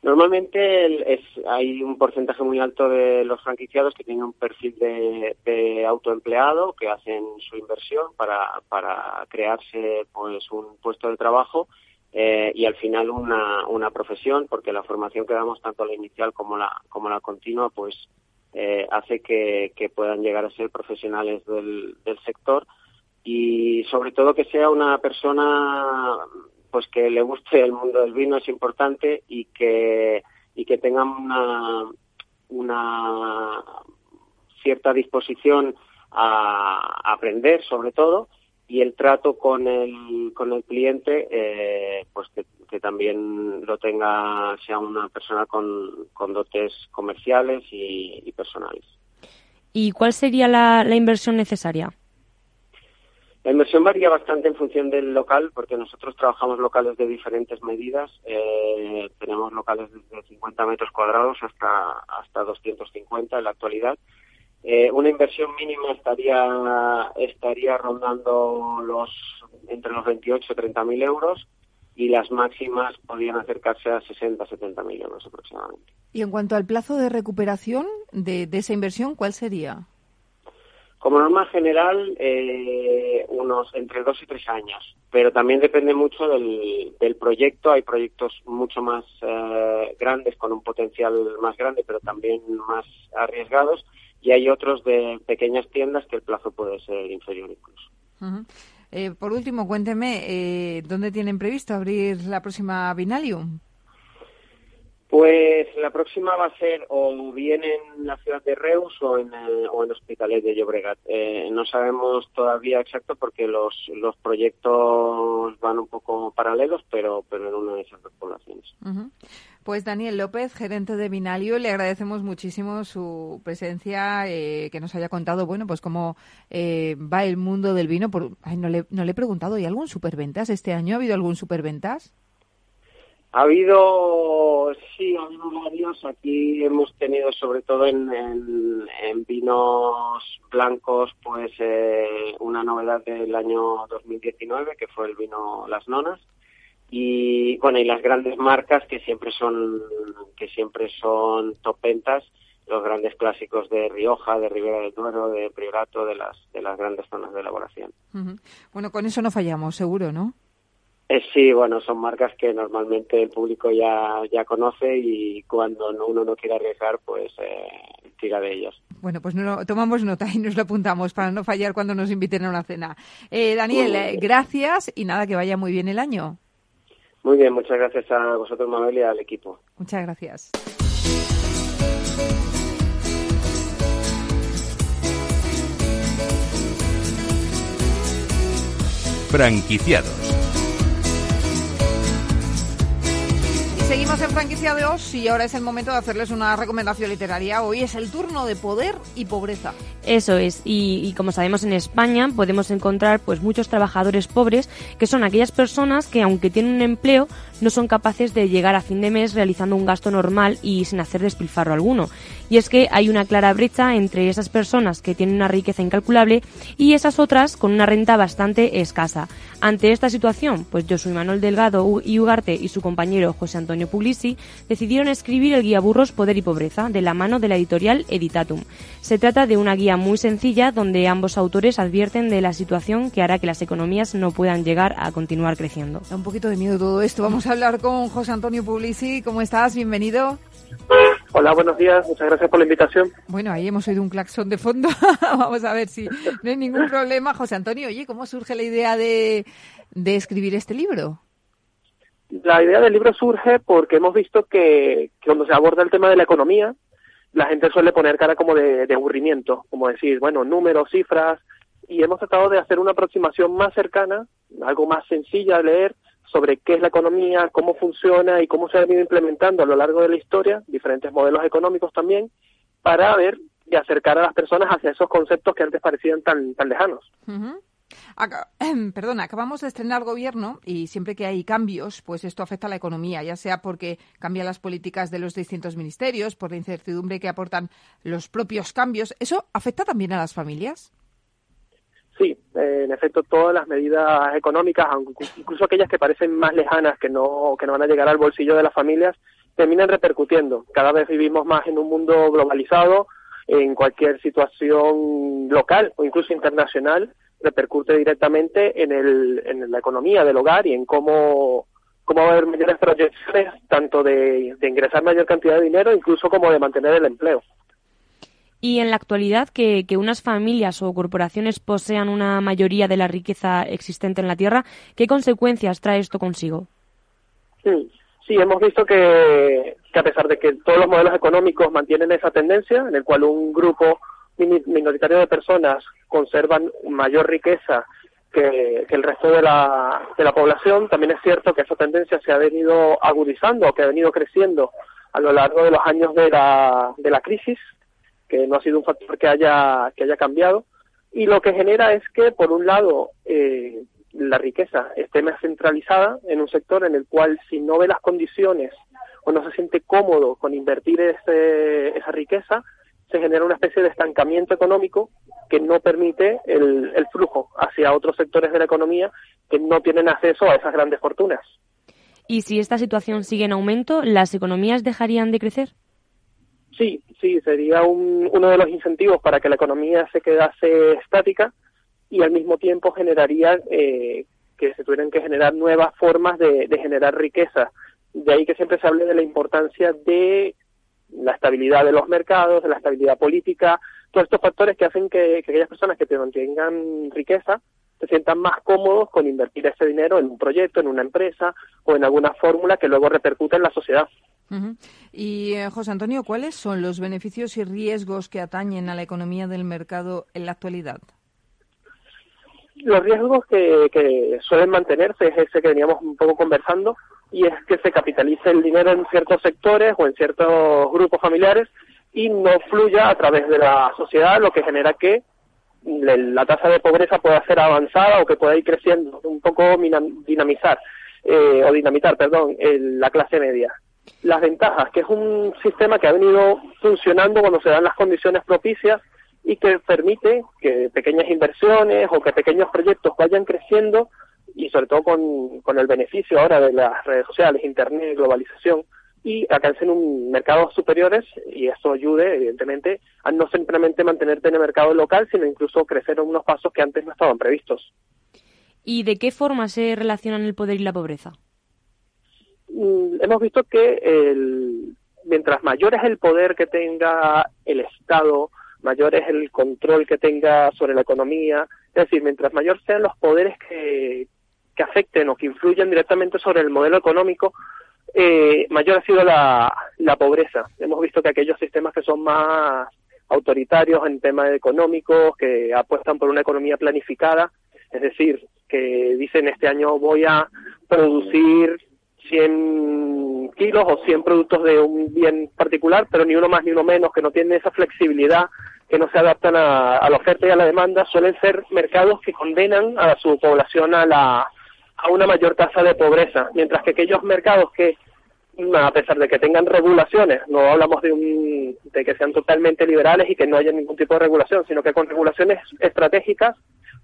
Normalmente es, hay un porcentaje muy alto de los franquiciados que tienen un perfil de, autoempleado, que hacen su inversión para, para crearse pues un puesto de trabajo eh, y al final una, una profesión, porque la formación que damos tanto la inicial como la, como la continua, pues eh, hace que, que, puedan llegar a ser profesionales del, del sector. Y sobre todo que sea una persona pues que le guste el mundo del vino es importante y que y que tengan una una cierta disposición a aprender sobre todo y el trato con el, con el cliente, eh, pues que, también lo tenga, sea una persona con, con dotes comerciales y, personales. ¿Y cuál sería la, la inversión necesaria? La inversión varía bastante en función del local, porque nosotros trabajamos locales de diferentes medidas. Eh, tenemos locales desde 50 metros cuadrados hasta, hasta 250 en la actualidad. Eh, una inversión mínima estaría estaría rondando los entre los 28 y 30 mil euros y las máximas podrían acercarse a 60 70 mil euros aproximadamente. Y en cuanto al plazo de recuperación de, esa inversión, ¿cuál sería? Como norma general, eh, unos entre dos y tres años, pero también depende mucho del, del proyecto. Hay proyectos mucho más eh, grandes, con un potencial más grande, pero también más arriesgados y hay otros de pequeñas tiendas que el plazo puede ser inferior incluso. Eh, por último, cuénteme, eh, ¿dónde tienen previsto abrir la próxima Vinalium? Pues la próxima va a ser o bien en la ciudad de Reus o en, o en de Llobregat. Eh, no sabemos todavía exacto porque los, los proyectos van un poco paralelos, pero, pero en una de esas dos poblaciones. Pues Daniel López, gerente de Vinalio, le agradecemos muchísimo su presencia, eh, que nos haya contado, bueno, pues cómo eh, va el mundo del vino. Por, no, le, no le he preguntado, ¿hay algún superventas este año? ¿Ha habido algún superventas? Ha habido, sí, ha habido varios. Aquí hemos tenido, sobre todo en, en, vinos blancos, pues eh, una novedad del año 2019, que fue el vino Las Nonas. Y bueno, y las grandes marcas que siempre son, que siempre son top ventas, los grandes clásicos de Rioja, de Ribera del Duero, de Priorato, de las, de las grandes zonas de elaboración. Bueno, con eso no fallamos, seguro, ¿no? Eh, sí, bueno, son marcas que normalmente el público ya, ya conoce y cuando uno no quiere arriesgar, pues eh, tira de ellos. Bueno, pues no, tomamos nota y nos lo apuntamos para no fallar cuando nos inviten a una cena. Eh, Daniel, eh, gracias y nada, que vaya muy bien el año. Muy bien, muchas gracias a vosotros, Mabel, y al equipo. Muchas gracias. Franquiciados Seguimos en franquiciados y ahora es el momento de hacerles una recomendación literaria. Hoy es el turno de poder y pobreza. Eso es, y, como sabemos en España podemos encontrar pues muchos trabajadores pobres que son aquellas personas que aunque tienen un empleo no son capaces de llegar a fin de mes realizando un gasto normal y sin hacer despilfarro alguno. Y es que hay una clara brecha entre esas personas que tienen una riqueza incalculable y esas otras con una renta bastante escasa. Ante esta situación, pues yo soy Manuel Delgado y Ugarte y su compañero José Antonio Puglisi decidieron escribir el guía Burros Poder y Pobreza de la mano de la editorial Editatum. Se trata de una guía muy sencilla donde ambos autores advierten de la situación que hará que las economías no puedan llegar a continuar creciendo. Da un poquito de miedo todo esto. Vamos a hablar con José Antonio Puglisi. ¿Cómo estás? Bienvenido. Hola, buenos días. Muchas gracias por la invitación. Bueno, ahí hemos oído un claxon de fondo. Vamos a ver si no hay ningún problema. José Antonio, oye, ¿cómo surge la idea de, escribir este libro? La idea del libro surge porque hemos visto que, cuando se aborda el tema de la economía, la gente suele poner cara como de, aburrimiento, como decir, bueno, números, cifras, y hemos tratado de hacer una aproximación más cercana, algo más sencilla de leer, sobre qué es la economía, cómo funciona y cómo se ha venido implementando a lo largo de la historia, diferentes modelos económicos también, para ver y acercar a las personas hacia esos conceptos que antes parecían tan, tan lejanos. perdón, acabamos de estrenar gobierno y siempre que hay cambios, pues esto afecta a la economía, ya sea porque cambian las políticas de los distintos ministerios, por la incertidumbre que aportan los propios cambios. ¿Eso afecta también a las familias? Sí, eh, en efecto, todas las medidas económicas, incluso aquellas que parecen más lejanas, que no, que no van a llegar al bolsillo de las familias, terminan repercutiendo. Cada vez vivimos más en un mundo globalizado, en cualquier situación local o incluso internacional, repercute directamente en, el, en la economía del hogar y en cómo, cómo va a haber mayores proyecciones, tanto de, de ingresar mayor cantidad de dinero, incluso como de mantener el empleo. Y en la actualidad, que, unas familias o corporaciones posean una mayoría de la riqueza existente en la Tierra, ¿qué consecuencias trae esto consigo? Sí, sí hemos visto que, a pesar de que todos los modelos económicos mantienen esa tendencia, en el cual un grupo minoritario de personas conservan mayor riqueza que, el resto de la, de la población. También es cierto que esa tendencia se ha venido agudizando, que ha venido creciendo a lo largo de los años de la, de la crisis, que no ha sido un factor que haya, que haya cambiado. Y lo que genera es que, por un lado, eh, la riqueza esté más centralizada en un sector en el cual si no ve las condiciones o no se siente cómodo con invertir ese, esa riqueza, se genera una especie de estancamiento económico que no permite el, el flujo hacia otros sectores de la economía que no tienen acceso a esas grandes fortunas. ¿Y si esta situación sigue en aumento, las economías dejarían de crecer? Sí, sí, sería un, uno de los incentivos para que la economía se quedase estática y al mismo tiempo generaría eh, que se tuvieran que generar nuevas formas de, de generar riqueza. De ahí que siempre se hable de la importancia de la estabilidad de los mercados, la estabilidad política, todos estos factores que hacen que, aquellas personas que tengan riqueza se sientan más cómodos con invertir ese dinero en un proyecto, en una empresa o en alguna fórmula que luego repercute en la sociedad. Y eh, José Antonio, ¿cuáles son los beneficios y riesgos que atañen a la economía del mercado en la actualidad? Los riesgos que, que suelen mantenerse es ese que veníamos un poco conversando, y es que se capitalice el dinero en ciertos sectores o en ciertos grupos familiares y no fluya a través de la sociedad, lo que genera que la tasa de pobreza pueda ser avanzada o que pueda ir creciendo, un poco dinamizar eh, o dinamitar, perdón, la clase media. Las ventajas, que es un sistema que ha venido funcionando cuando se dan las condiciones propicias y que permite que pequeñas inversiones o que pequeños proyectos vayan creciendo y sobre todo con, con el beneficio ahora de las redes sociales, internet, globalización, y alcancen un mercados superiores y eso ayude, evidentemente, a no simplemente mantenerte en el mercado local, sino incluso crecer en unos pasos que antes no estaban previstos. ¿Y de qué forma se relacionan el poder y la pobreza? Mm, hemos visto que el, mientras mayor es el poder que tenga el Estado, mayor es el control que tenga sobre la economía, es decir, mientras mayor sean los poderes que, que afecten o que influyan directamente sobre el modelo económico, eh, mayor ha sido la, la pobreza. Hemos visto que aquellos sistemas que son más autoritarios en temas económicos, que apuestan por una economía planificada, es decir, que dicen este año voy a producir 100 kilos o 100 productos de un bien particular, pero ni uno más ni uno menos, que no tienen esa flexibilidad, que no se adaptan a, a la oferta y a la demanda, suelen ser mercados que condenan a su población a la a una mayor tasa de pobreza, mientras que aquellos mercados que, a pesar de que tengan regulaciones, no hablamos de, un, de que sean totalmente liberales y que no haya ningún tipo de regulación, sino que con regulaciones estratégicas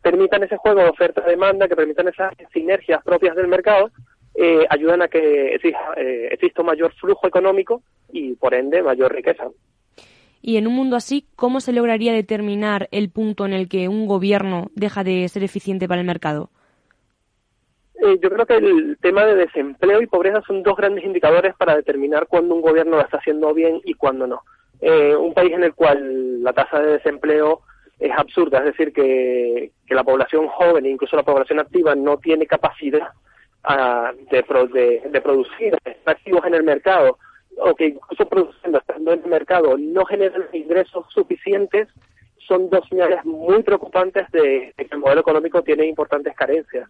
permitan ese juego de oferta-demanda, que permitan esas sinergias propias del mercado, eh, ayudan a que exista, eh, exista un mayor flujo económico y, por ende, mayor riqueza. Y en un mundo así, ¿cómo se lograría determinar el punto en el que un gobierno deja de ser eficiente para el mercado? Eh, yo creo que el tema de desempleo y pobreza son dos grandes indicadores para determinar cuándo un gobierno lo está haciendo bien y cuándo no. Eh, un país en el cual la tasa de desempleo es absurda, es decir, que, la población joven e incluso la población activa no tiene capacidad de, de, de, producir, de estar activos en el mercado, o que incluso produciendo, estando en el mercado, no generan ingresos suficientes, son dos señales muy preocupantes de que el modelo económico tiene importantes carencias.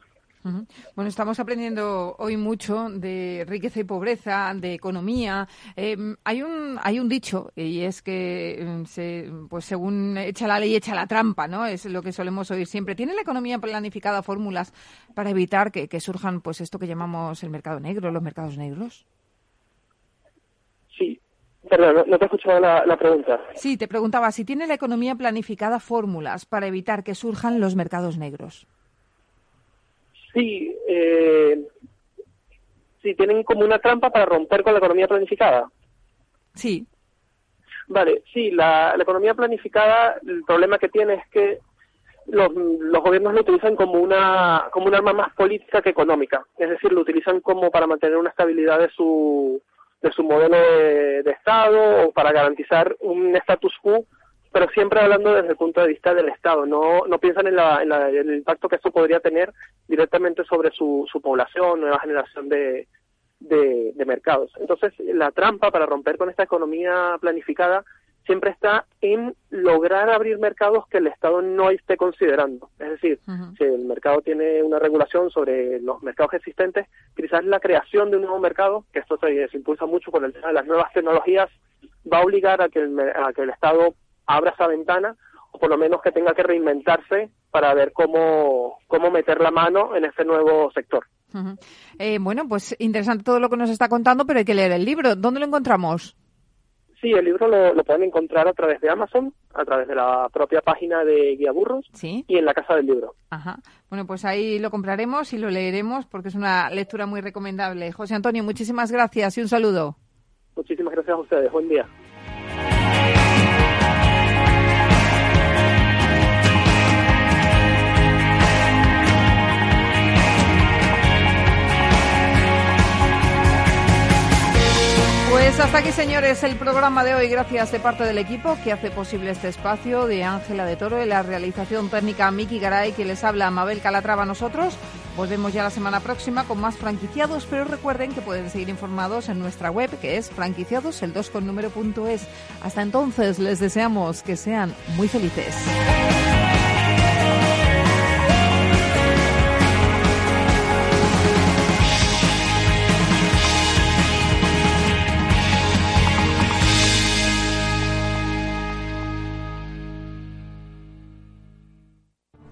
Bueno, estamos aprendiendo hoy mucho de riqueza y pobreza, de economía. Em, hay un hay un dicho y es que em, se, pues según echa la ley echa la trampa, ¿no? Es lo que solemos oír siempre. ¿Tiene la economía planificada fórmulas para evitar que, surjan pues esto que llamamos el mercado negro, los mercados negros? Sí, Perdón, no, te he escuchado la, la, pregunta. Sí, te preguntaba si tiene la economía planificada fórmulas para evitar que surjan los mercados negros. Sí, eh, sí, tienen como una trampa para romper con la economía planificada. Sí. Vale, sí, la, economía planificada, el problema que tiene es que los, los gobiernos lo utilizan como una como un arma más política que económica, es decir, lo utilizan como para mantener una estabilidad de su de su modelo de, de Estado o para garantizar un status quo pero siempre hablando desde el punto de vista del Estado, no, no piensan en, la, en, el impacto que esto podría tener directamente sobre su, su población, nueva generación de, de, mercados. Entonces, la trampa para romper con esta economía planificada siempre está en lograr abrir mercados que el Estado no esté considerando. Es decir, si el mercado tiene una regulación sobre los mercados existentes, quizás la creación de un nuevo mercado, que esto se, impulsa mucho con el tema de las nuevas tecnologías, va a obligar a que el, a que el Estado abra esa ventana o por lo menos que tenga que reinventarse para ver cómo, cómo meter la mano en este nuevo sector. Eh, bueno, pues interesante todo lo que nos está contando, pero hay que leer el libro. ¿Dónde lo encontramos? Sí, el libro lo, pueden encontrar a través de Amazon, a través de la propia página de Guía Burros y en la Casa del Libro. Ajá. Bueno, pues ahí lo compraremos y lo leeremos porque es una lectura muy recomendable. José Antonio, muchísimas gracias y un saludo. Muchísimas gracias a ustedes. Buen día. Pues hasta aquí, señores, el programa de hoy. Gracias de parte del equipo que hace posible este espacio, de Ángela de Toro, y la realización técnica Miki Garay, que les habla Mabel Calatrava a nosotros. Volvemos ya la semana próxima con más franquiciados, pero recuerden que pueden seguir informados en nuestra web, que es franquiciados, el 2 con. Hasta entonces, les deseamos que sean muy felices.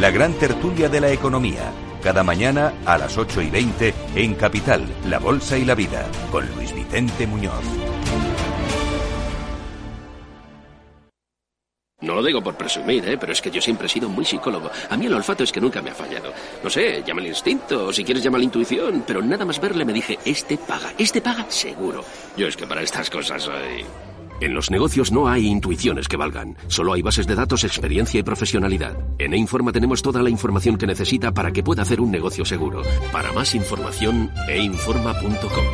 La gran tertulia de la economía, cada mañana a las 8 y 20 en Capital, La Bolsa y la Vida, con Luis Vicente Muñoz. No lo digo por presumir, ¿eh? pero es que yo siempre he sido muy psicólogo. A mí el olfato es que nunca me ha fallado. No sé, llama el instinto, o si quieres llama la intuición, pero nada más verle me dije, este paga, este paga seguro. Yo es que para estas cosas soy... En los negocios no hay intuiciones que valgan, solo hay bases de datos, experiencia y profesionalidad. En E-Informa tenemos toda la información que necesita para que pueda hacer un negocio seguro. Para más información, einforma.com.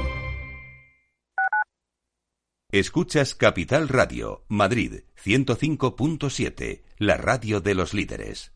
Escuchas Capital Radio, Madrid 105.7, la radio de los líderes.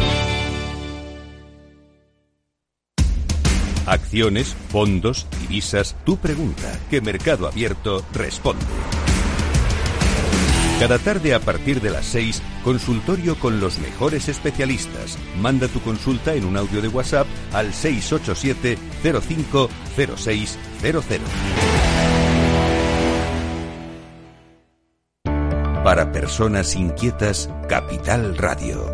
Acciones, fondos, divisas, tu pregunta, que Mercado Abierto responde. Cada tarde a partir de las 6, consultorio con los mejores especialistas. Manda tu consulta en un audio de WhatsApp al 687 050600. Para personas inquietas, Capital Radio.